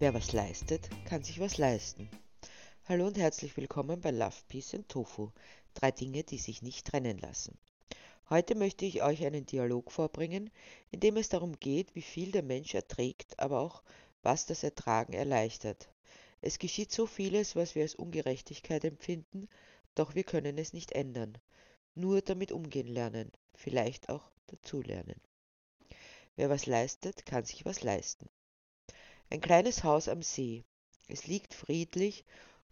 Wer was leistet, kann sich was leisten. Hallo und herzlich willkommen bei Love, Peace and Tofu. Drei Dinge, die sich nicht trennen lassen. Heute möchte ich euch einen Dialog vorbringen, in dem es darum geht, wie viel der Mensch erträgt, aber auch was das Ertragen erleichtert. Es geschieht so vieles, was wir als Ungerechtigkeit empfinden, doch wir können es nicht ändern. Nur damit umgehen lernen, vielleicht auch dazulernen. Wer was leistet, kann sich was leisten. Ein kleines Haus am See. Es liegt friedlich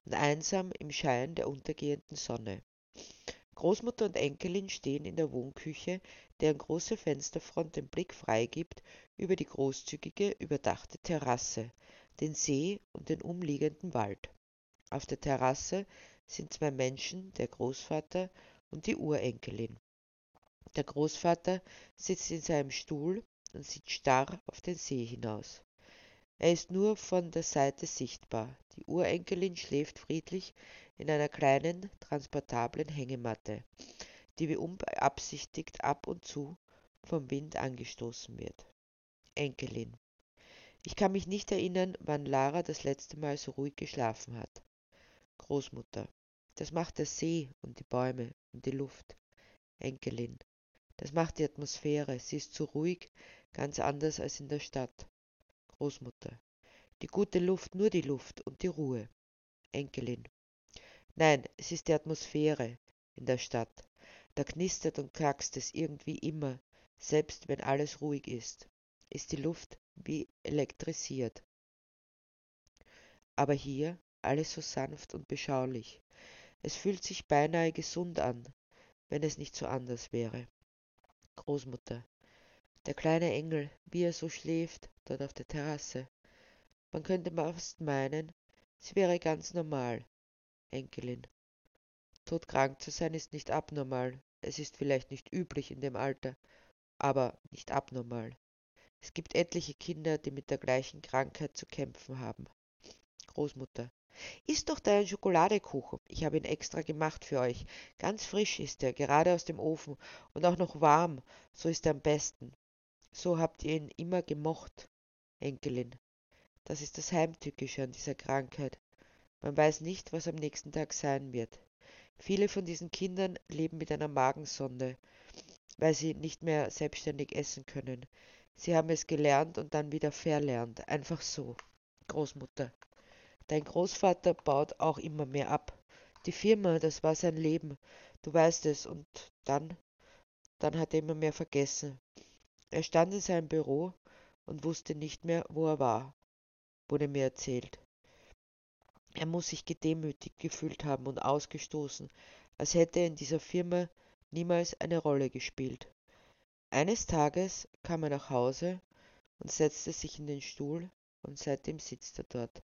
und einsam im Schein der untergehenden Sonne. Großmutter und Enkelin stehen in der Wohnküche, deren große Fensterfront den Blick freigibt über die großzügige, überdachte Terrasse, den See und den umliegenden Wald. Auf der Terrasse sind zwei Menschen, der Großvater und die Urenkelin. Der Großvater sitzt in seinem Stuhl und sieht starr auf den See hinaus. Er ist nur von der Seite sichtbar. Die Urenkelin schläft friedlich in einer kleinen, transportablen Hängematte, die wie unbeabsichtigt ab und zu vom Wind angestoßen wird. Enkelin. Ich kann mich nicht erinnern, wann Lara das letzte Mal so ruhig geschlafen hat. Großmutter. Das macht der See und die Bäume und die Luft. Enkelin. Das macht die Atmosphäre. Sie ist so ruhig, ganz anders als in der Stadt. Großmutter. Die gute Luft, nur die Luft und die Ruhe. Enkelin. Nein, es ist die Atmosphäre in der Stadt. Da knistert und knackst es irgendwie immer, selbst wenn alles ruhig ist. Ist die Luft wie elektrisiert. Aber hier alles so sanft und beschaulich. Es fühlt sich beinahe gesund an, wenn es nicht so anders wäre. Großmutter. Der kleine Engel, wie er so schläft, dort auf der Terrasse. Man könnte fast meinen, sie wäre ganz normal. Enkelin. Todkrank zu sein ist nicht abnormal. Es ist vielleicht nicht üblich in dem Alter, aber nicht abnormal. Es gibt etliche Kinder, die mit der gleichen Krankheit zu kämpfen haben. Großmutter. Isst doch deinen Schokoladekuchen. Ich habe ihn extra gemacht für euch. Ganz frisch ist er, gerade aus dem Ofen und auch noch warm. So ist er am besten. So habt ihr ihn immer gemocht, Enkelin. Das ist das Heimtückische an dieser Krankheit. Man weiß nicht, was am nächsten Tag sein wird. Viele von diesen Kindern leben mit einer Magensonde, weil sie nicht mehr selbstständig essen können. Sie haben es gelernt und dann wieder verlernt. Einfach so. Großmutter. Dein Großvater baut auch immer mehr ab. Die Firma, das war sein Leben. Du weißt es. Und dann, dann hat er immer mehr vergessen. Er stand in seinem Büro und wusste nicht mehr, wo er war, wurde mir erzählt. Er muss sich gedemütigt gefühlt haben und ausgestoßen, als hätte er in dieser Firma niemals eine Rolle gespielt. Eines Tages kam er nach Hause und setzte sich in den Stuhl und seitdem sitzt er dort.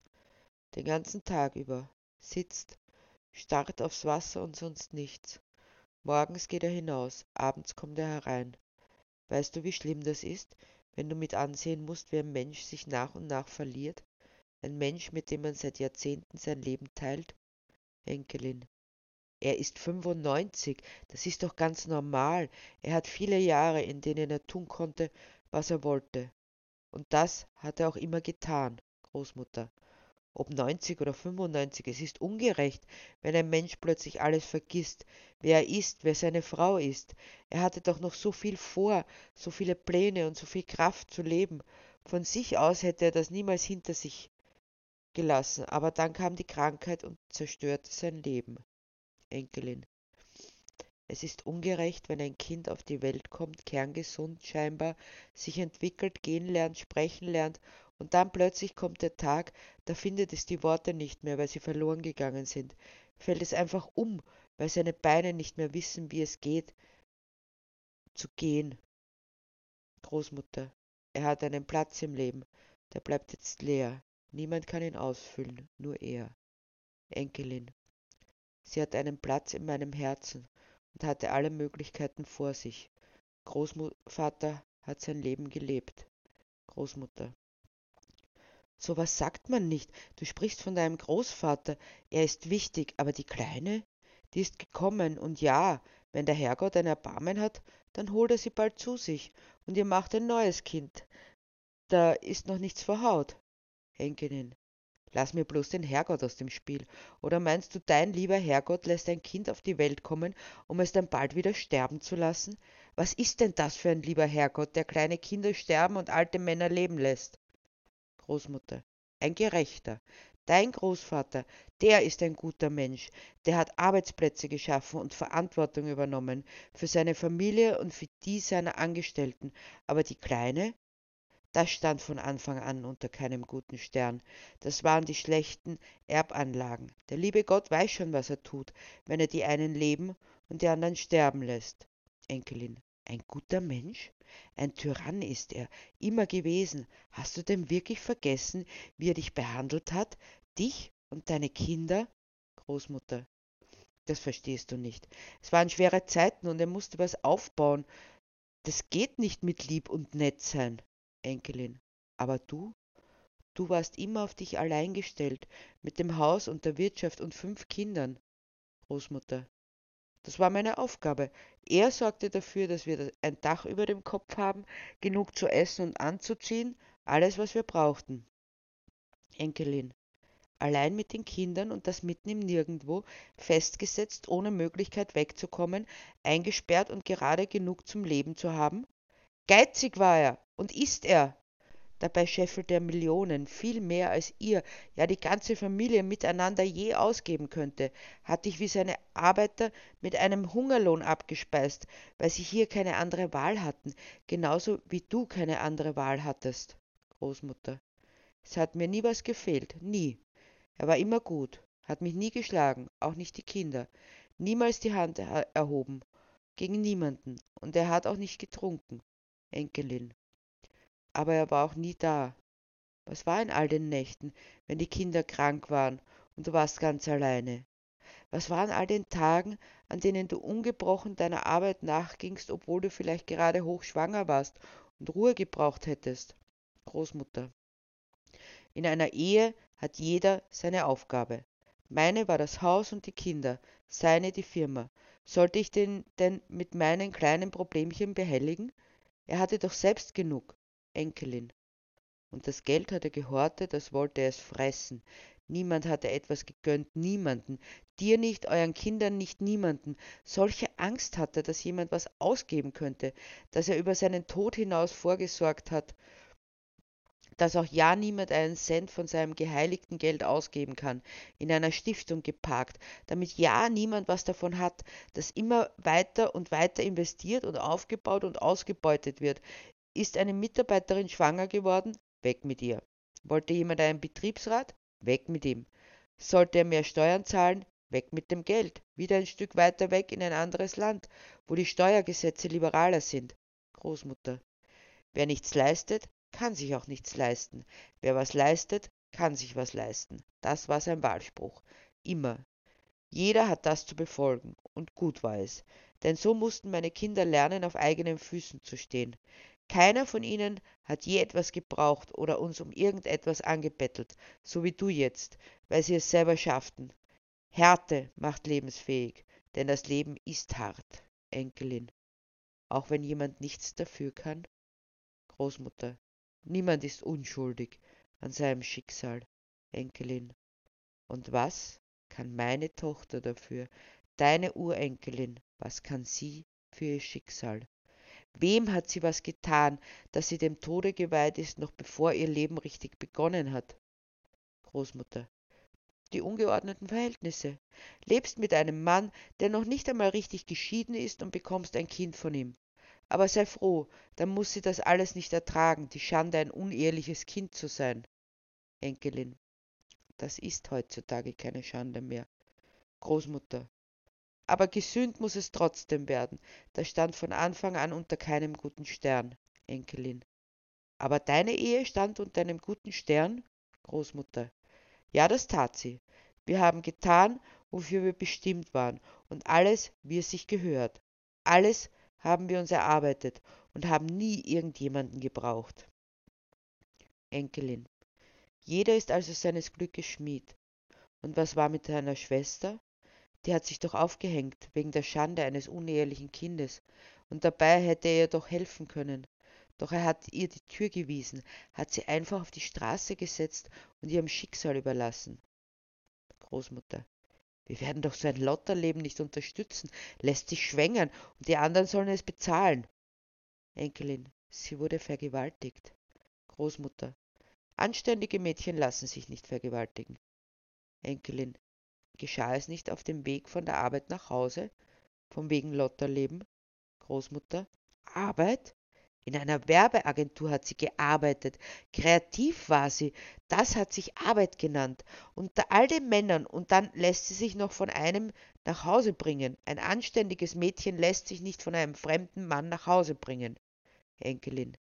Den ganzen Tag über sitzt, starrt aufs Wasser und sonst nichts. Morgens geht er hinaus, abends kommt er herein. Weißt du, wie schlimm das ist, wenn du mit ansehen musst, wie ein Mensch sich nach und nach verliert? Ein Mensch, mit dem man seit Jahrzehnten sein Leben teilt? Enkelin. Er ist 95, das ist doch ganz normal. Er hat viele Jahre, in denen er tun konnte, was er wollte. Und das hat er auch immer getan, Großmutter ob 90 oder 95, es ist ungerecht, wenn ein Mensch plötzlich alles vergisst, wer er ist, wer seine Frau ist. Er hatte doch noch so viel vor, so viele Pläne und so viel Kraft zu leben. Von sich aus hätte er das niemals hinter sich gelassen, aber dann kam die Krankheit und zerstörte sein Leben. Enkelin. Es ist ungerecht, wenn ein Kind auf die Welt kommt, kerngesund scheinbar, sich entwickelt, gehen lernt, sprechen lernt und dann plötzlich kommt der Tag, da findet es die Worte nicht mehr, weil sie verloren gegangen sind. Fällt es einfach um, weil seine Beine nicht mehr wissen, wie es geht, zu gehen. Großmutter, er hat einen Platz im Leben, der bleibt jetzt leer. Niemand kann ihn ausfüllen, nur er. Enkelin. Sie hat einen Platz in meinem Herzen und hatte alle Möglichkeiten vor sich. Großvater hat sein Leben gelebt. Großmutter. So was sagt man nicht. Du sprichst von deinem Großvater. Er ist wichtig, aber die Kleine, die ist gekommen. Und ja, wenn der Herrgott ein Erbarmen hat, dann holt er sie bald zu sich und ihr macht ein neues Kind. Da ist noch nichts verhaut. Enkelin. Lass mir bloß den Herrgott aus dem Spiel. Oder meinst du, dein lieber Herrgott lässt ein Kind auf die Welt kommen, um es dann bald wieder sterben zu lassen? Was ist denn das für ein lieber Herrgott, der kleine Kinder sterben und alte Männer leben lässt? Großmutter. Ein Gerechter. Dein Großvater, der ist ein guter Mensch, der hat Arbeitsplätze geschaffen und Verantwortung übernommen für seine Familie und für die seiner Angestellten. Aber die Kleine, das stand von Anfang an unter keinem guten Stern. Das waren die schlechten Erbanlagen. Der liebe Gott weiß schon, was er tut, wenn er die einen leben und die anderen sterben lässt. Enkelin. Ein guter Mensch? Ein Tyrann ist er, immer gewesen. Hast du denn wirklich vergessen, wie er dich behandelt hat? Dich und deine Kinder? Großmutter. Das verstehst du nicht. Es waren schwere Zeiten und er musste was aufbauen. Das geht nicht mit lieb und nett sein. Enkelin. Aber du? Du warst immer auf dich allein gestellt, mit dem Haus und der Wirtschaft und fünf Kindern. Großmutter. Das war meine Aufgabe. Er sorgte dafür, dass wir ein Dach über dem Kopf haben, genug zu essen und anzuziehen, alles, was wir brauchten. Enkelin. Allein mit den Kindern und das mitten im Nirgendwo, festgesetzt, ohne Möglichkeit wegzukommen, eingesperrt und gerade genug zum Leben zu haben? Geizig war er und ist er. Dabei scheffelte er Millionen, viel mehr als ihr, ja die ganze Familie miteinander je ausgeben könnte, hat dich wie seine Arbeiter mit einem Hungerlohn abgespeist, weil sie hier keine andere Wahl hatten, genauso wie du keine andere Wahl hattest. Großmutter. Es hat mir nie was gefehlt, nie. Er war immer gut, hat mich nie geschlagen, auch nicht die Kinder, niemals die Hand erhoben, gegen niemanden, und er hat auch nicht getrunken. Enkelin. Aber er war auch nie da. Was war in all den Nächten, wenn die Kinder krank waren und du warst ganz alleine? Was war an all den Tagen, an denen du ungebrochen deiner Arbeit nachgingst, obwohl du vielleicht gerade hochschwanger warst und Ruhe gebraucht hättest? Großmutter. In einer Ehe hat jeder seine Aufgabe. Meine war das Haus und die Kinder, seine die Firma. Sollte ich den denn mit meinen kleinen Problemchen behelligen? Er hatte doch selbst genug. Enkelin. Und das Geld hat er gehortet, das wollte er es fressen. Niemand hatte etwas gegönnt, niemanden. Dir nicht, euren Kindern nicht, niemanden. Solche Angst hatte, dass jemand was ausgeben könnte, dass er über seinen Tod hinaus vorgesorgt hat, dass auch ja niemand einen Cent von seinem geheiligten Geld ausgeben kann, in einer Stiftung geparkt, damit ja niemand was davon hat, das immer weiter und weiter investiert und aufgebaut und ausgebeutet wird. Ist eine Mitarbeiterin schwanger geworden? Weg mit ihr. Wollte jemand einen Betriebsrat? Weg mit ihm. Sollte er mehr Steuern zahlen? Weg mit dem Geld. Wieder ein Stück weiter weg in ein anderes Land, wo die Steuergesetze liberaler sind. Großmutter. Wer nichts leistet, kann sich auch nichts leisten. Wer was leistet, kann sich was leisten. Das war sein Wahlspruch. Immer. Jeder hat das zu befolgen, und gut war es. Denn so mussten meine Kinder lernen, auf eigenen Füßen zu stehen. Keiner von ihnen hat je etwas gebraucht oder uns um irgendetwas angebettelt, so wie du jetzt, weil sie es selber schafften. Härte macht lebensfähig, denn das Leben ist hart, Enkelin. Auch wenn jemand nichts dafür kann? Großmutter. Niemand ist unschuldig an seinem Schicksal, Enkelin. Und was kann meine Tochter dafür, deine Urenkelin, was kann sie für ihr Schicksal? Wem hat sie was getan, dass sie dem Tode geweiht ist, noch bevor ihr Leben richtig begonnen hat? Großmutter. Die ungeordneten Verhältnisse. Lebst mit einem Mann, der noch nicht einmal richtig geschieden ist und bekommst ein Kind von ihm. Aber sei froh, dann muss sie das alles nicht ertragen, die Schande, ein uneheliches Kind zu sein. Enkelin. Das ist heutzutage keine Schande mehr. Großmutter. Aber gesühnt muss es trotzdem werden. Das stand von Anfang an unter keinem guten Stern. Enkelin. Aber deine Ehe stand unter einem guten Stern? Großmutter. Ja, das tat sie. Wir haben getan, wofür wir bestimmt waren, und alles, wie es sich gehört. Alles, haben wir uns erarbeitet und haben nie irgendjemanden gebraucht. Enkelin. Jeder ist also seines Glückes Schmied. Und was war mit deiner Schwester? Die hat sich doch aufgehängt wegen der Schande eines unehelichen Kindes, und dabei hätte er ihr doch helfen können. Doch er hat ihr die Tür gewiesen, hat sie einfach auf die Straße gesetzt und ihrem Schicksal überlassen. Großmutter. Wir werden doch so ein Lotterleben nicht unterstützen, lässt sich schwängern und die anderen sollen es bezahlen. Enkelin. Sie wurde vergewaltigt. Großmutter. Anständige Mädchen lassen sich nicht vergewaltigen. Enkelin. Geschah es nicht auf dem Weg von der Arbeit nach Hause? Vom wegen Lotterleben? Großmutter. Arbeit? In einer Werbeagentur hat sie gearbeitet. Kreativ war sie. Das hat sich Arbeit genannt. Unter all den Männern. Und dann lässt sie sich noch von einem nach Hause bringen. Ein anständiges Mädchen lässt sich nicht von einem fremden Mann nach Hause bringen. Enkelin.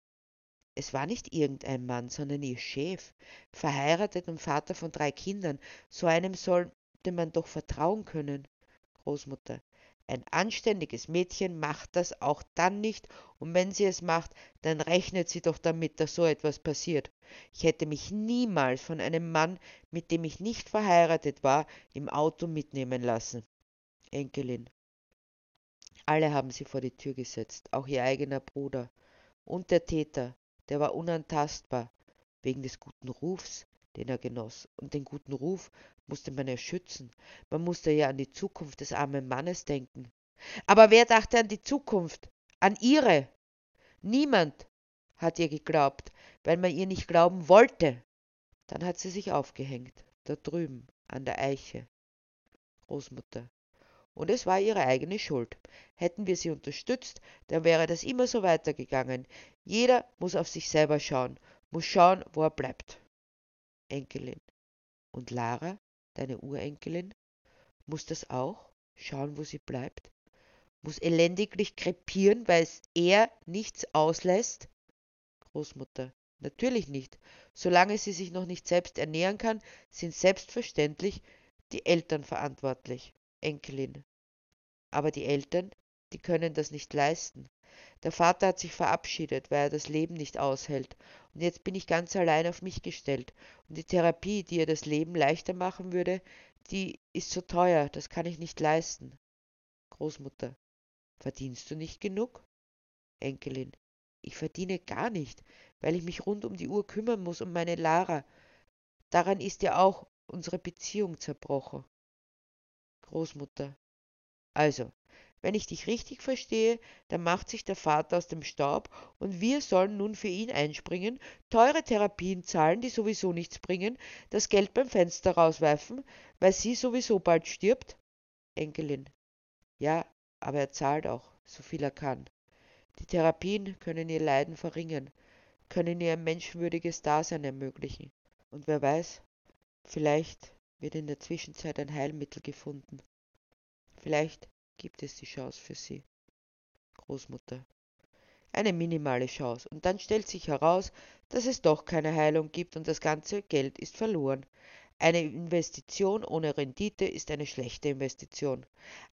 Es war nicht irgendein Mann, sondern ihr Chef, verheiratet und Vater von drei Kindern. So einem sollte man doch vertrauen können. Großmutter. Ein anständiges Mädchen macht das auch dann nicht, und wenn sie es macht, dann rechnet sie doch damit, dass so etwas passiert. Ich hätte mich niemals von einem Mann, mit dem ich nicht verheiratet war, im Auto mitnehmen lassen. Enkelin. Alle haben sie vor die Tür gesetzt, auch ihr eigener Bruder. Und der Täter, der war unantastbar, wegen des guten Rufs, den er genoss. Und den guten Ruf musste man ja schützen. Man musste ja an die Zukunft des armen Mannes denken. Aber wer dachte an die Zukunft? An ihre? Niemand hat ihr geglaubt, weil man ihr nicht glauben wollte. Dann hat sie sich aufgehängt, da drüben, an der Eiche. Großmutter. Und es war ihre eigene Schuld. Hätten wir sie unterstützt, dann wäre das immer so weitergegangen. Jeder muss auf sich selber schauen, muss schauen, wo er bleibt. Enkelin. Und Lara, deine Urenkelin, muss das auch? Schauen, wo sie bleibt? Muss elendiglich krepieren, weil es er nichts auslässt? Großmutter. Natürlich nicht. Solange sie sich noch nicht selbst ernähren kann, sind selbstverständlich die Eltern verantwortlich. Enkelin. Aber die Eltern, die können das nicht leisten. Der Vater hat sich verabschiedet, weil er das Leben nicht aushält. Und jetzt bin ich ganz allein auf mich gestellt. Und die Therapie, die ihr das Leben leichter machen würde, die ist so teuer, das kann ich nicht leisten. Großmutter. Verdienst du nicht genug? Enkelin. Ich verdiene gar nicht, weil ich mich rund um die Uhr kümmern muss um meine Lara. Daran ist ja auch unsere Beziehung zerbrochen. Großmutter. Also, wenn ich dich richtig verstehe, dann macht sich der Vater aus dem Staub und wir sollen nun für ihn einspringen, teure Therapien zahlen, die sowieso nichts bringen, das Geld beim Fenster rauswerfen, weil sie sowieso bald stirbt? Enkelin. Ja, aber er zahlt auch, so viel er kann. Die Therapien können ihr Leiden verringern, können ihr ein menschenwürdiges Dasein ermöglichen. Und wer weiß, vielleicht wird in der Zwischenzeit ein Heilmittel gefunden. Vielleicht gibt es die Chance für sie. Großmutter. Eine minimale Chance. Und dann stellt sich heraus, dass es doch keine Heilung gibt und das ganze Geld ist verloren. Eine Investition ohne Rendite ist eine schlechte Investition.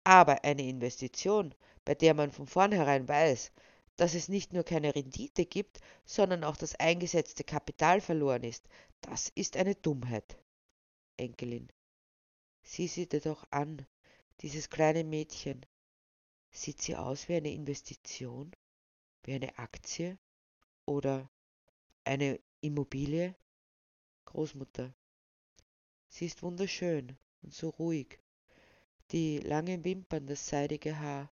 Aber eine Investition, bei der man von vornherein weiß, dass es nicht nur keine Rendite gibt, sondern auch das eingesetzte Kapital verloren ist, das ist eine Dummheit. Enkelin. Sieh sie dir doch an, dieses kleine Mädchen. Sieht sie aus wie eine Investition? Wie eine Aktie? Oder eine Immobilie? Großmutter. Sie ist wunderschön und so ruhig. Die langen Wimpern, das seidige Haar.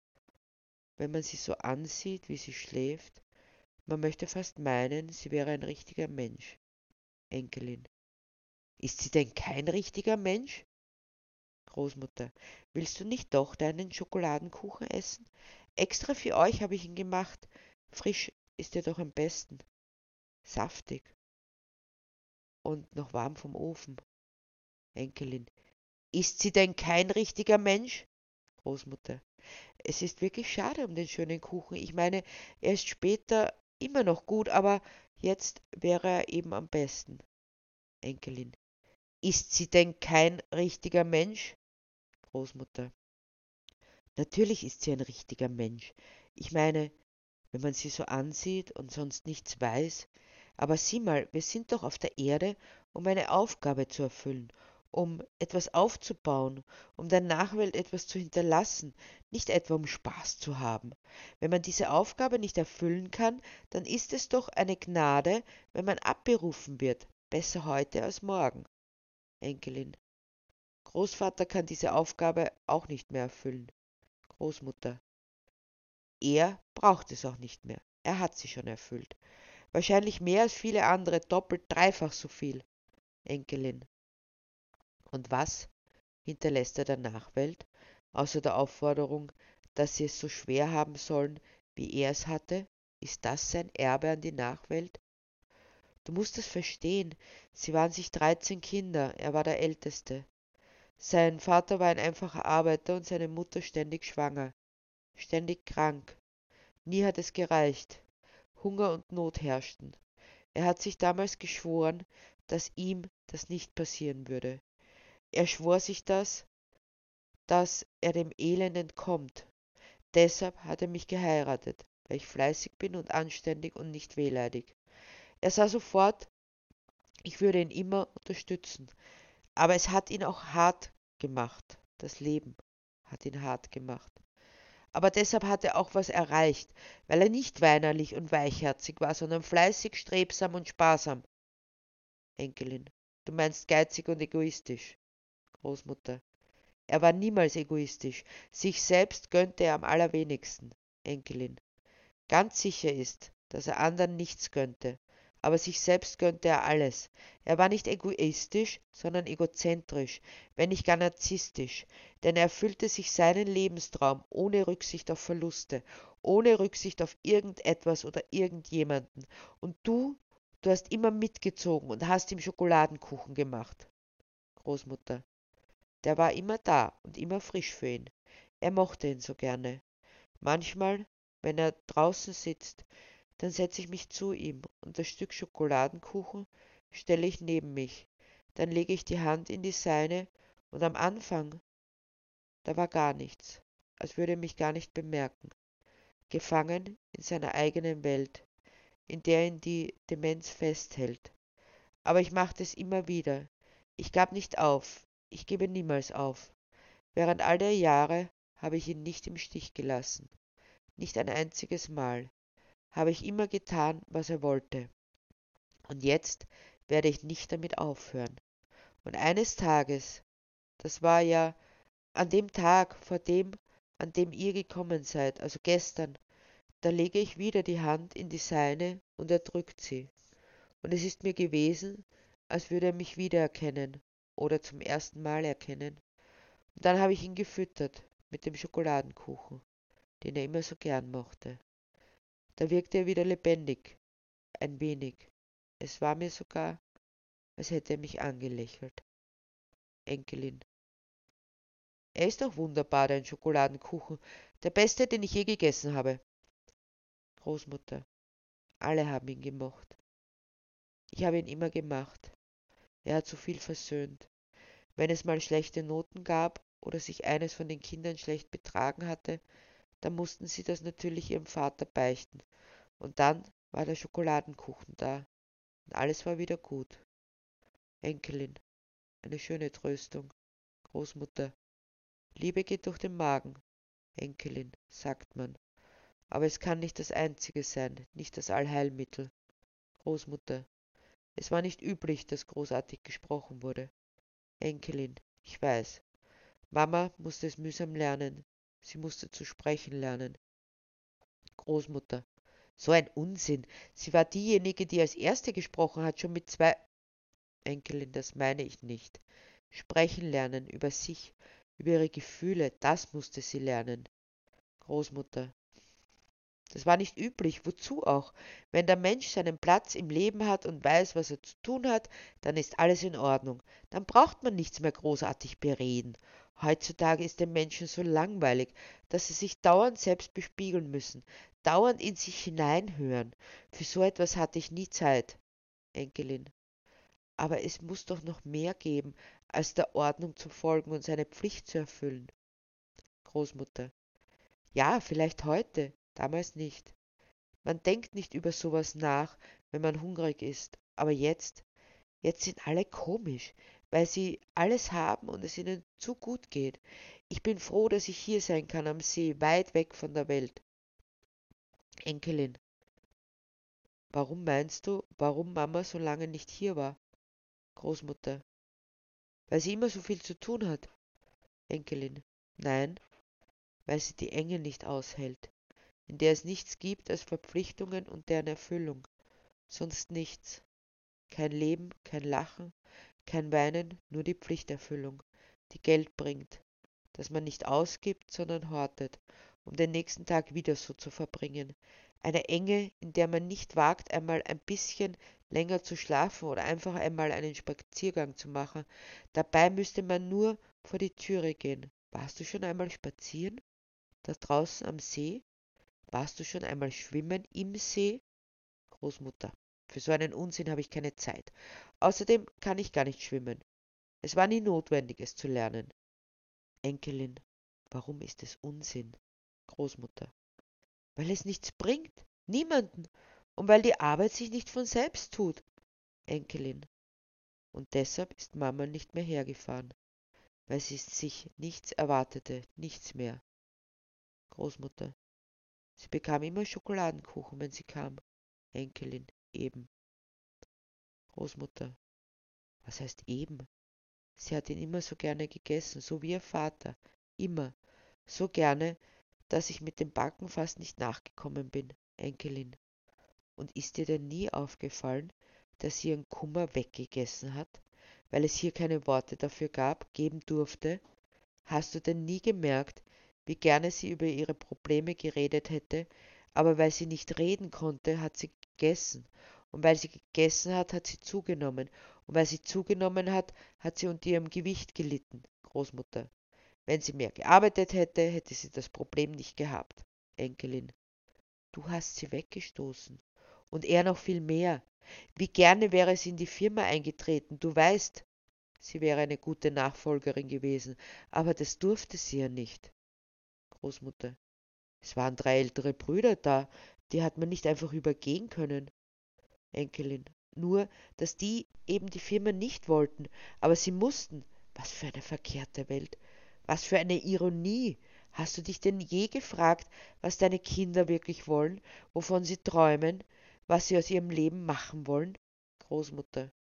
Wenn man sie so ansieht, wie sie schläft, man möchte fast meinen, sie wäre ein richtiger Mensch. Enkelin. Ist sie denn kein richtiger Mensch? Großmutter. Willst du nicht doch deinen Schokoladenkuchen essen? Extra für euch habe ich ihn gemacht. Frisch ist er doch am besten. Saftig. Und noch warm vom Ofen. Enkelin. Ist sie denn kein richtiger Mensch? Großmutter. Es ist wirklich schade um den schönen Kuchen. Ich meine, er ist später immer noch gut, aber jetzt wäre er eben am besten. Enkelin. Ist sie denn kein richtiger Mensch? Großmutter. Natürlich ist sie ein richtiger Mensch. Ich meine, wenn man sie so ansieht und sonst nichts weiß, aber sieh mal, wir sind doch auf der Erde, um eine Aufgabe zu erfüllen, um etwas aufzubauen, um der Nachwelt etwas zu hinterlassen, nicht etwa um Spaß zu haben. Wenn man diese Aufgabe nicht erfüllen kann, dann ist es doch eine Gnade, wenn man abberufen wird, besser heute als morgen. Enkelin. Großvater kann diese Aufgabe auch nicht mehr erfüllen. Großmutter. Er braucht es auch nicht mehr. Er hat sie schon erfüllt. Wahrscheinlich mehr als viele andere, doppelt, dreifach so viel. Enkelin. Und was hinterlässt er der Nachwelt, außer der Aufforderung, dass sie es so schwer haben sollen, wie er es hatte? Ist das sein Erbe an die Nachwelt? Du musst es verstehen, sie waren sich dreizehn Kinder, er war der Älteste. Sein Vater war ein einfacher Arbeiter und seine Mutter ständig schwanger, ständig krank. Nie hat es gereicht. Hunger und Not herrschten. Er hat sich damals geschworen, dass ihm das nicht passieren würde. Er schwor sich das, dass er dem Elend entkommt. Deshalb hat er mich geheiratet, weil ich fleißig bin und anständig und nicht wehleidig. Er sah sofort, ich würde ihn immer unterstützen. Aber es hat ihn auch hart gemacht. Das Leben hat ihn hart gemacht. Aber deshalb hat er auch was erreicht, weil er nicht weinerlich und weichherzig war, sondern fleißig, strebsam und sparsam. Enkelin, du meinst geizig und egoistisch. Großmutter. Er war niemals egoistisch. Sich selbst gönnte er am allerwenigsten. Enkelin. Ganz sicher ist, dass er anderen nichts gönnte, aber sich selbst gönnte er alles. Er war nicht egoistisch, sondern egozentrisch, wenn nicht gar narzisstisch, denn er erfüllte sich seinen Lebenstraum ohne Rücksicht auf Verluste, ohne Rücksicht auf irgendetwas oder irgendjemanden. Und du, du hast immer mitgezogen und hast ihm Schokoladenkuchen gemacht. Großmutter. Der war immer da und immer frisch für ihn. Er mochte ihn so gerne. Manchmal, wenn er draußen sitzt, dann setze ich mich zu ihm und das Stück Schokoladenkuchen stelle ich neben mich. Dann lege ich die Hand in die seine und am Anfang, da war gar nichts, als würde er mich gar nicht bemerken. Gefangen in seiner eigenen Welt, in der ihn die Demenz festhält. Aber ich machte es immer wieder. Ich gab nicht auf, ich gebe niemals auf. Während all der Jahre habe ich ihn nicht im Stich gelassen. Nicht ein einziges Mal. Habe ich immer getan, was er wollte. Und jetzt werde ich nicht damit aufhören. Und eines Tages, das war ja an dem Tag vor dem, an dem ihr gekommen seid, also gestern, da lege ich wieder die Hand in die seine und er drückt sie. Und es ist mir gewesen, als würde er mich wiedererkennen oder zum ersten Mal erkennen. Und dann habe ich ihn gefüttert mit dem Schokoladenkuchen, den er immer so gern mochte. Da wirkte er wieder lebendig, ein wenig. Es war mir sogar, als hätte er mich angelächelt. Enkelin. Er ist doch wunderbar, dein Schokoladenkuchen, der beste, den ich je gegessen habe. Großmutter. Alle haben ihn gemocht. Ich habe ihn immer gemacht. Er hat so viel versöhnt. Wenn es mal schlechte Noten gab oder sich eines von den Kindern schlecht betragen hatte, dann mussten sie das natürlich ihrem Vater beichten. Und dann war der Schokoladenkuchen da. Und alles war wieder gut. Enkelin, eine schöne Tröstung. Großmutter, Liebe geht durch den Magen. Enkelin, sagt man. Aber es kann nicht das einzige sein, nicht das Allheilmittel. Großmutter, es war nicht üblich, dass großartig gesprochen wurde. Enkelin, ich weiß. Mama musste es mühsam lernen. Sie musste zu sprechen lernen. Großmutter, so ein Unsinn. Sie war diejenige, die als erste gesprochen hat, schon mit zwei. Enkelin, das meine ich nicht. Sprechen lernen über sich, über ihre Gefühle, das musste sie lernen. Großmutter, das war nicht üblich, wozu auch? Wenn der Mensch seinen Platz im Leben hat und weiß, was er zu tun hat, dann ist alles in Ordnung. Dann braucht man nichts mehr großartig bereden. Heutzutage ist den Menschen so langweilig, dass sie sich dauernd selbst bespiegeln müssen, dauernd in sich hineinhören. Für so etwas hatte ich nie Zeit. Enkelin. Aber es muss doch noch mehr geben, als der Ordnung zu folgen und seine Pflicht zu erfüllen. Großmutter. Ja, vielleicht heute, damals nicht. Man denkt nicht über sowas nach, wenn man hungrig ist, aber jetzt, jetzt sind alle komisch. weil sie alles haben und es ihnen zu gut geht. Ich bin froh, dass ich hier sein kann am See, weit weg von der Welt. Enkelin. Warum meinst du, warum Mama so lange nicht hier war? Großmutter. Weil sie immer so viel zu tun hat. Enkelin. Nein, weil sie die Enge nicht aushält, in der es nichts gibt als Verpflichtungen und deren Erfüllung, sonst nichts. Kein Leben, kein Lachen, kein Weinen, nur die Pflichterfüllung, die Geld bringt, das man nicht ausgibt, sondern hortet, um den nächsten Tag wieder so zu verbringen. Eine Enge, in der man nicht wagt, einmal ein bisschen länger zu schlafen oder einfach einmal einen Spaziergang zu machen. Dabei müsste man nur vor die Türe gehen. Warst du schon einmal spazieren? Da draußen am See? Warst du schon einmal schwimmen im See? Großmutter. Für so einen Unsinn habe ich keine Zeit. Außerdem kann ich gar nicht schwimmen. Es war nie notwendig, es zu lernen. Enkelin, warum ist es Unsinn? Großmutter. Weil es nichts bringt, niemanden, und weil die Arbeit sich nicht von selbst tut. Enkelin. Und deshalb ist Mama nicht mehr hergefahren, weil sie sich nichts erwartete, nichts mehr. Großmutter. Sie bekam immer Schokoladenkuchen, wenn sie kam. Enkelin eben. Großmutter. Was heißt eben? Sie hat ihn immer so gerne gegessen, so wie ihr Vater. Immer. So gerne, dass ich mit dem Backen fast nicht nachgekommen bin. Enkelin. Und ist dir denn nie aufgefallen, dass sie ihren Kummer weggegessen hat, weil es hier keine Worte dafür gab, geben durfte? Hast du denn nie gemerkt, wie gerne sie über ihre Probleme geredet hätte, aber weil sie nicht reden konnte, hat sie gegessen und weil sie gegessen hat, hat sie zugenommen. Und weil sie zugenommen hat, hat sie unter ihrem Gewicht gelitten, Großmutter. Wenn sie mehr gearbeitet hätte, hätte sie das Problem nicht gehabt. Enkelin. Du hast sie weggestoßen. Und er noch viel mehr. Wie gerne wäre sie in die Firma eingetreten, du weißt. Sie wäre eine gute Nachfolgerin gewesen, aber das durfte sie ja nicht. Großmutter. Es waren drei ältere Brüder da, die hat man nicht einfach übergehen können. Enkelin. Nur, dass die eben die Firma nicht wollten, aber sie mussten. Was für eine verkehrte Welt. Was für eine Ironie. Hast du dich denn je gefragt, was deine Kinder wirklich wollen, wovon sie träumen, was sie aus ihrem Leben machen wollen? Großmutter.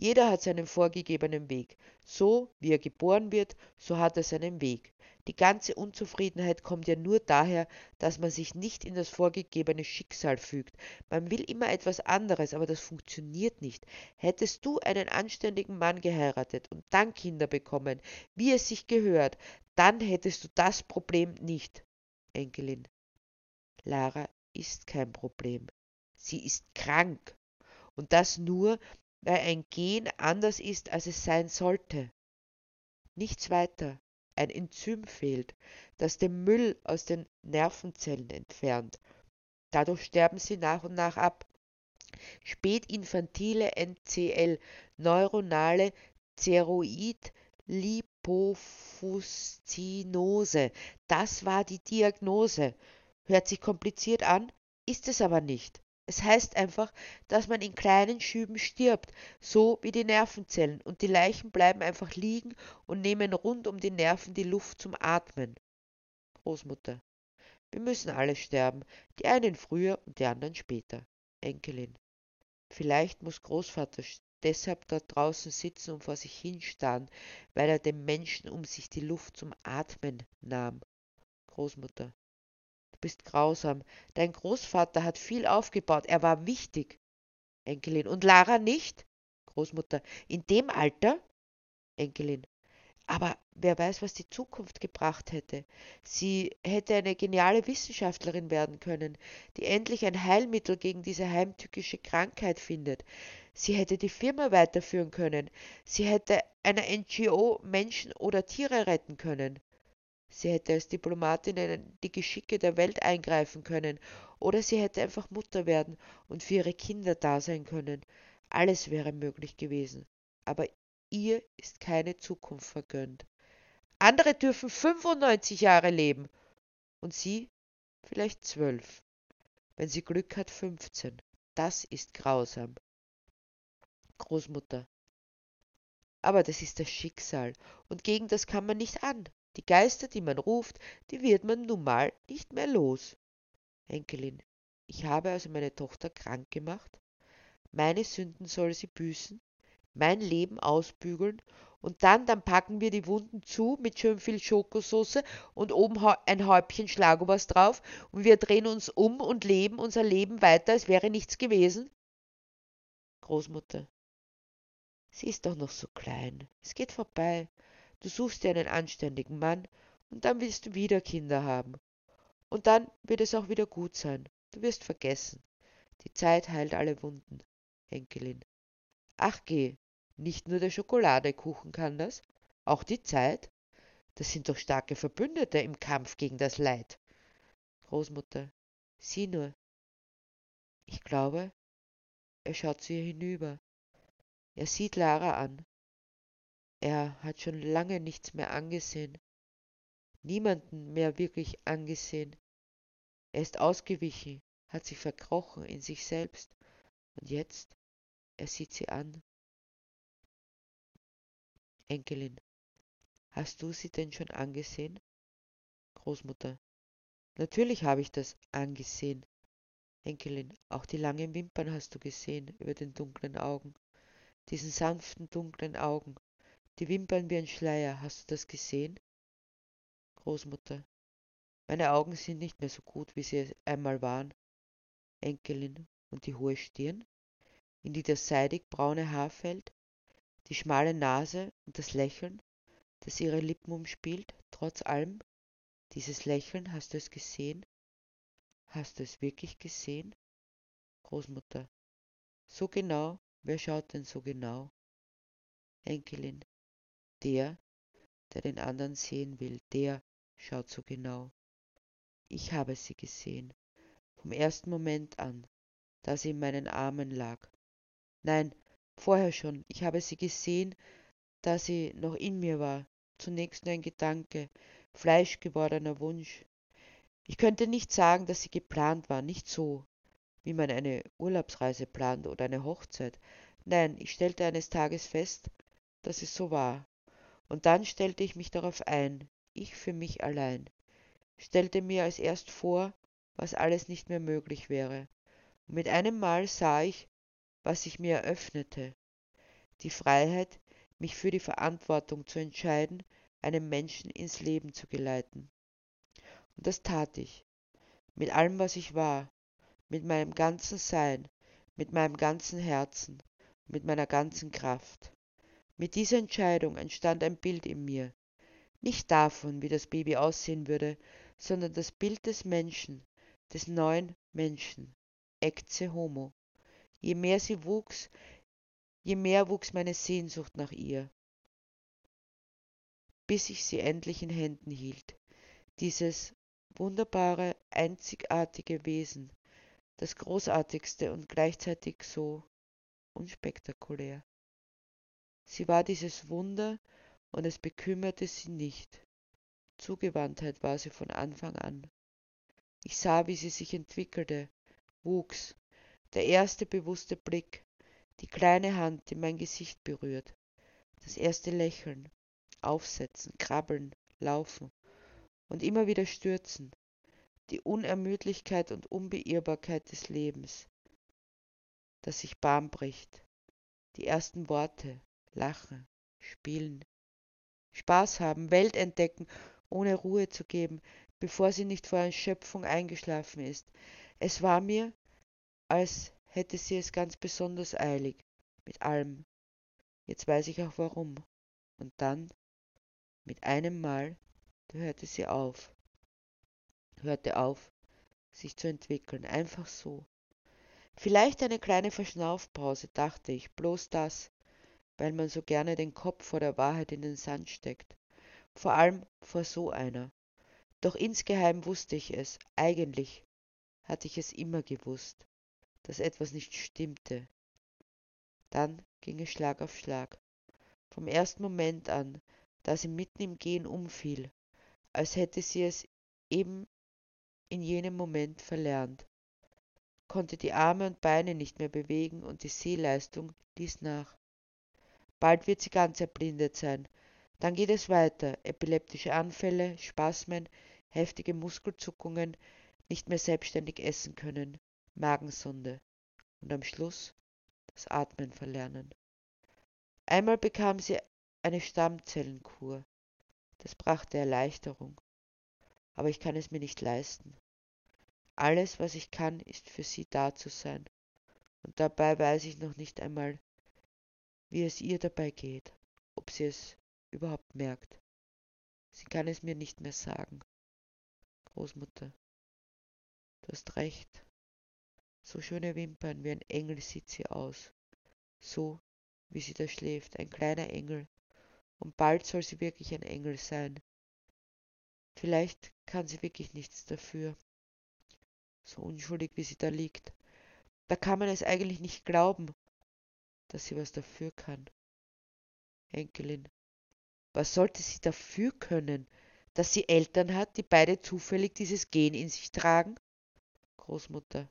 Jeder hat seinen vorgegebenen Weg. So wie er geboren wird, so hat er seinen Weg. Die ganze Unzufriedenheit kommt ja nur daher, dass man sich nicht in das vorgegebene Schicksal fügt. Man will immer etwas anderes, aber das funktioniert nicht. Hättest du einen anständigen Mann geheiratet und dann Kinder bekommen, wie es sich gehört, dann hättest du das Problem nicht. Enkelin. Lara ist kein Problem. Sie ist krank. Und das nur, weil ein Gen anders ist, als es sein sollte. Nichts weiter ein Enzym fehlt, das den Müll aus den Nervenzellen entfernt. Dadurch sterben sie nach und nach ab. Spätinfantile NCL, neuronale Zeroid Lipofuszinose. Das war die Diagnose. Hört sich kompliziert an, ist es aber nicht. Es heißt einfach, dass man in kleinen Schüben stirbt, so wie die Nervenzellen, und die Leichen bleiben einfach liegen und nehmen rund um die Nerven die Luft zum Atmen. Großmutter. Wir müssen alle sterben, die einen früher und die anderen später. Enkelin. Vielleicht muss Großvater deshalb dort draußen sitzen und vor sich hinstarren, weil er dem Menschen um sich die Luft zum Atmen nahm. Großmutter bist grausam. Dein Großvater hat viel aufgebaut, er war wichtig. Enkelin. Und Lara nicht? Großmutter. In dem Alter? Enkelin. Aber wer weiß, was die Zukunft gebracht hätte. Sie hätte eine geniale Wissenschaftlerin werden können, die endlich ein Heilmittel gegen diese heimtückische Krankheit findet. Sie hätte die Firma weiterführen können. Sie hätte einer NGO Menschen oder Tiere retten können. Sie hätte als Diplomatin in die Geschicke der Welt eingreifen können, oder sie hätte einfach Mutter werden und für ihre Kinder da sein können. Alles wäre möglich gewesen. Aber ihr ist keine Zukunft vergönnt. Andere dürfen 95 Jahre leben und sie vielleicht zwölf. Wenn sie Glück hat, 15. Das ist grausam. Großmutter. Aber das ist das Schicksal, und gegen das kann man nicht an. Die Geister, die man ruft, die wird man nun mal nicht mehr los. Enkelin, ich habe also meine Tochter krank gemacht? Meine Sünden soll sie büßen? Mein Leben ausbügeln? Und dann, dann packen wir die Wunden zu mit schön viel Schokosauce und oben ein Häubchen Schlagobers drauf und wir drehen uns um und leben unser Leben weiter, als wäre nichts gewesen? Großmutter. Sie ist doch noch so klein. Es geht vorbei. Du suchst dir einen anständigen Mann und dann willst du wieder Kinder haben. Und dann wird es auch wieder gut sein. Du wirst vergessen. Die Zeit heilt alle Wunden. Enkelin. Ach geh, nicht nur der Schokoladekuchen kann das, auch die Zeit. Das sind doch starke Verbündete im Kampf gegen das Leid. Großmutter. Sieh nur. Ich glaube, er schaut zu ihr hinüber. Er sieht Lara an. Er hat schon lange nichts mehr angesehen. Niemanden mehr wirklich angesehen. Er ist ausgewichen, hat sich verkrochen in sich selbst. Und jetzt, er sieht sie an. Enkelin. Hast du sie denn schon angesehen? Großmutter. Natürlich habe ich das angesehen. Enkelin, auch die langen Wimpern hast du gesehen über den dunklen Augen. Diesen sanften, dunklen Augen. Die Wimpern wie ein Schleier, hast du das gesehen? Großmutter. Meine Augen sind nicht mehr so gut, wie sie einmal waren. Enkelin, und die hohe Stirn, in die das seidig braune Haar fällt, die schmale Nase und das Lächeln, das ihre Lippen umspielt, trotz allem. Dieses Lächeln, hast du es gesehen? Hast du es wirklich gesehen? Großmutter. So genau? Wer schaut denn so genau? Enkelin. Der, der den anderen sehen will, der schaut so genau. Ich habe sie gesehen, vom ersten Moment an, da sie in meinen Armen lag. Nein, Vorher schon, ich habe sie gesehen, da sie noch in mir war, zunächst nur ein Gedanke, fleischgewordener Wunsch. Ich könnte nicht sagen, dass sie geplant war, nicht so, wie man eine Urlaubsreise plant oder eine Hochzeit. Nein, ich stellte eines Tages fest, dass es so war. Und dann stellte ich mich darauf ein, ich für mich allein, stellte mir als erst vor, was alles nicht mehr möglich wäre. Und mit einem Mal sah ich, was sich mir eröffnete, die Freiheit, mich für die Verantwortung zu entscheiden, einen Menschen ins Leben zu geleiten. Und das tat ich, mit allem, was ich war, mit meinem ganzen Sein, mit meinem ganzen Herzen, mit meiner ganzen Kraft. Mit dieser Entscheidung entstand ein Bild in mir, nicht davon, wie das Baby aussehen würde, sondern das Bild des Menschen, des neuen Menschen, ecce homo. Je mehr sie wuchs, je mehr wuchs meine Sehnsucht nach ihr, bis ich sie endlich in Händen hielt. Dieses wunderbare, einzigartige Wesen, das großartigste und gleichzeitig so unspektakulär. Sie war dieses Wunder und es bekümmerte sie nicht. Zugewandtheit war sie von Anfang an. Ich sah, wie sie sich entwickelte, wuchs, der erste bewusste Blick, die kleine Hand, die mein Gesicht berührt, das erste Lächeln, Aufsetzen, Krabbeln, Laufen und immer wieder stürzen, die Unermüdlichkeit und Unbeirrbarkeit des Lebens, das sich Bahn bricht, die ersten Worte, Lachen, Spielen, Spaß haben, Welt entdecken, ohne Ruhe zu geben, bevor sie nicht vor Erschöpfung eingeschlafen ist. Es war mir, als hätte sie es ganz besonders eilig, mit allem. Jetzt weiß ich auch warum. Und dann, mit einem Mal, da hörte sie auf, hörte auf, sich zu entwickeln, einfach so. Vielleicht eine kleine Verschnaufpause, dachte ich, bloß das, weil man so gerne den Kopf vor der Wahrheit in den Sand steckt, vor allem vor so einer. Doch insgeheim wusste ich es, eigentlich hatte ich es immer gewusst dass etwas nicht stimmte. Dann ging es Schlag auf Schlag. Vom ersten Moment an, da sie mitten im Gehen umfiel, als hätte sie es eben in jenem Moment verlernt, konnte die Arme und Beine nicht mehr bewegen und die Sehleistung ließ nach. Bald wird sie ganz erblindet sein. Dann geht es weiter. Epileptische Anfälle, Spasmen, heftige Muskelzuckungen, nicht mehr selbstständig essen können, Magensonde und am Schluss das Atmen verlernen. Einmal bekam sie eine Stammzellenkur. Das brachte Erleichterung. Aber ich kann es mir nicht leisten. Alles, was ich kann, ist für sie da zu sein. Und dabei weiß ich noch nicht einmal, wie es ihr dabei geht, ob sie es überhaupt merkt. Sie kann es mir nicht mehr sagen. Großmutter, du hast recht. So schöne Wimpern wie ein Engel sieht sie aus. So, wie sie da schläft, ein kleiner Engel. Und bald soll sie wirklich ein Engel sein. Vielleicht kann sie wirklich nichts dafür so unschuldig wie sie da liegt. Da kann man es eigentlich nicht glauben, dass sie was dafür kann. Enkelin, was sollte sie dafür können, dass sie Eltern hat, die beide zufällig dieses Gen in sich tragen? Großmutter,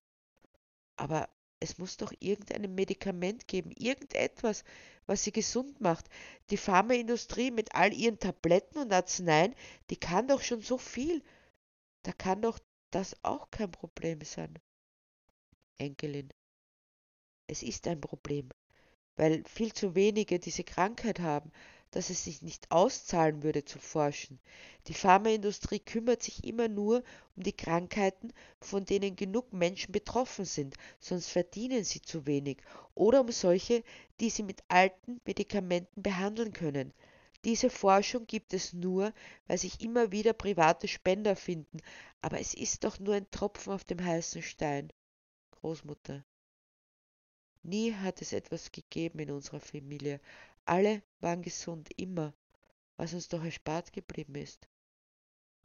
aber es muss doch irgendein Medikament geben, irgendetwas, was sie gesund macht. Die Pharmaindustrie mit all ihren Tabletten und Arzneien, die kann doch schon so viel. Da kann doch das auch kein Problem sein. Enkelin. Es ist ein Problem, weil viel zu wenige diese Krankheit haben, dass es sich nicht auszahlen würde zu forschen. Die Pharmaindustrie kümmert sich immer nur um die Krankheiten, von denen genug Menschen betroffen sind, sonst verdienen sie zu wenig, oder um solche, die sie mit alten Medikamenten behandeln können. Diese Forschung gibt es nur, weil sich immer wieder private Spender finden, aber es ist doch nur ein Tropfen auf dem heißen Stein. Großmutter. Nie hat es etwas gegeben in unserer Familie. Alle waren gesund, immer, was uns doch erspart geblieben ist.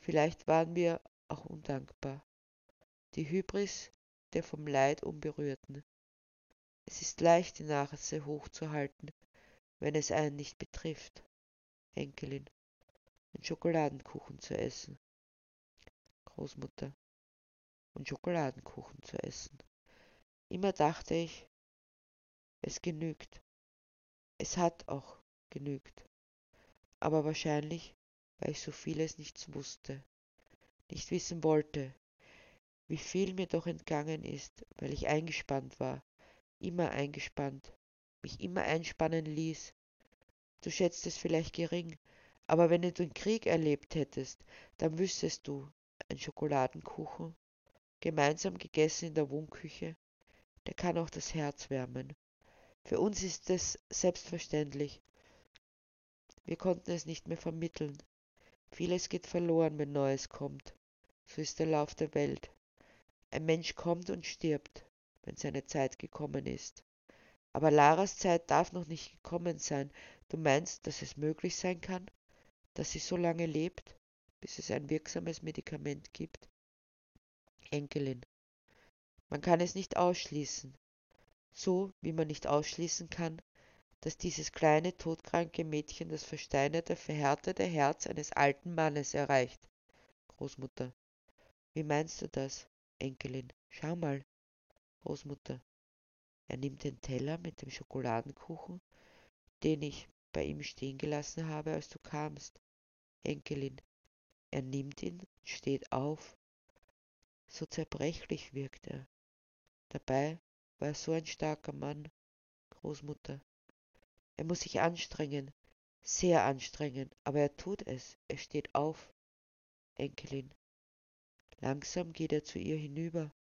Vielleicht waren wir auch undankbar. Die Hybris der vom Leid Unberührten. Es ist leicht, die Nase hochzuhalten, wenn es einen nicht betrifft. Enkelin, und Schokoladenkuchen zu essen. Großmutter, und Schokoladenkuchen zu essen. Immer dachte ich, es genügt. Es hat auch genügt. Aber wahrscheinlich, weil ich so vieles nicht wusste, nicht wissen wollte, wie viel mir doch entgangen ist, weil ich eingespannt war, immer eingespannt, mich immer einspannen ließ, Du schätzt es vielleicht gering, aber wenn du den Krieg erlebt hättest, dann wüsstest du, ein Schokoladenkuchen, gemeinsam gegessen in der Wohnküche, der kann auch das Herz wärmen. Für uns ist es selbstverständlich. Wir konnten es nicht mehr vermitteln. Vieles geht verloren, wenn Neues kommt. So ist der Lauf der Welt. Ein Mensch kommt und stirbt, wenn seine Zeit gekommen ist. Aber Laras Zeit darf noch nicht gekommen sein. Du meinst, dass es möglich sein kann, dass sie so lange lebt, bis es ein wirksames Medikament gibt? Enkelin. Man kann es nicht ausschließen. So wie man nicht ausschließen kann, dass dieses kleine todkranke Mädchen das versteinerte, verhärtete Herz eines alten Mannes erreicht. Großmutter. Wie meinst du das, Enkelin? Schau mal. Großmutter. Er nimmt den Teller mit dem Schokoladenkuchen, den ich bei ihm stehen gelassen habe, als du kamst. Enkelin. Er nimmt ihn, steht auf. So zerbrechlich wirkt er. Dabei war so ein starker Mann, Großmutter. Er muss sich anstrengen, sehr anstrengen, aber er tut es. Er steht auf. Enkelin. Langsam geht er zu ihr hinüber.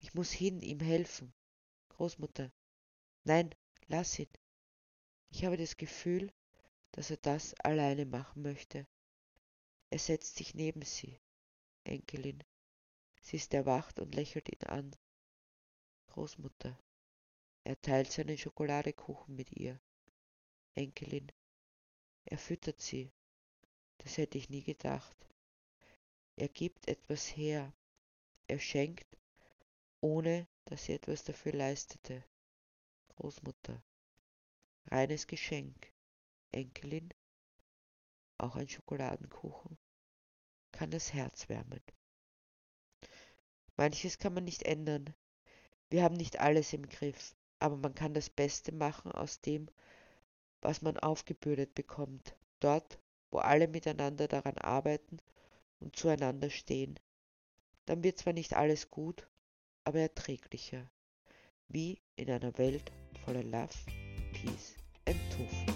Ich muss hin, ihm helfen. Großmutter. Nein, lass ihn. Ich habe das Gefühl, dass er das alleine machen möchte. Er setzt sich neben sie. Enkelin. Sie ist erwacht und lächelt ihn an. Großmutter. Er teilt seinen Schokoladekuchen mit ihr. Enkelin. Er füttert sie. Das hätte ich nie gedacht. Er gibt etwas her. Er schenkt, ohne dass sie etwas dafür leistete. Großmutter. Reines Geschenk. Enkelin. Auch ein Schokoladenkuchen. Kann das Herz wärmen. Manches kann man nicht ändern. Wir haben nicht alles im Griff, aber man kann das Beste machen aus dem, was man aufgebürdet bekommt, dort, wo alle miteinander daran arbeiten und zueinander stehen. Dann wird zwar nicht alles gut, aber erträglicher, wie in einer Welt voller Love, Peace and Tofu.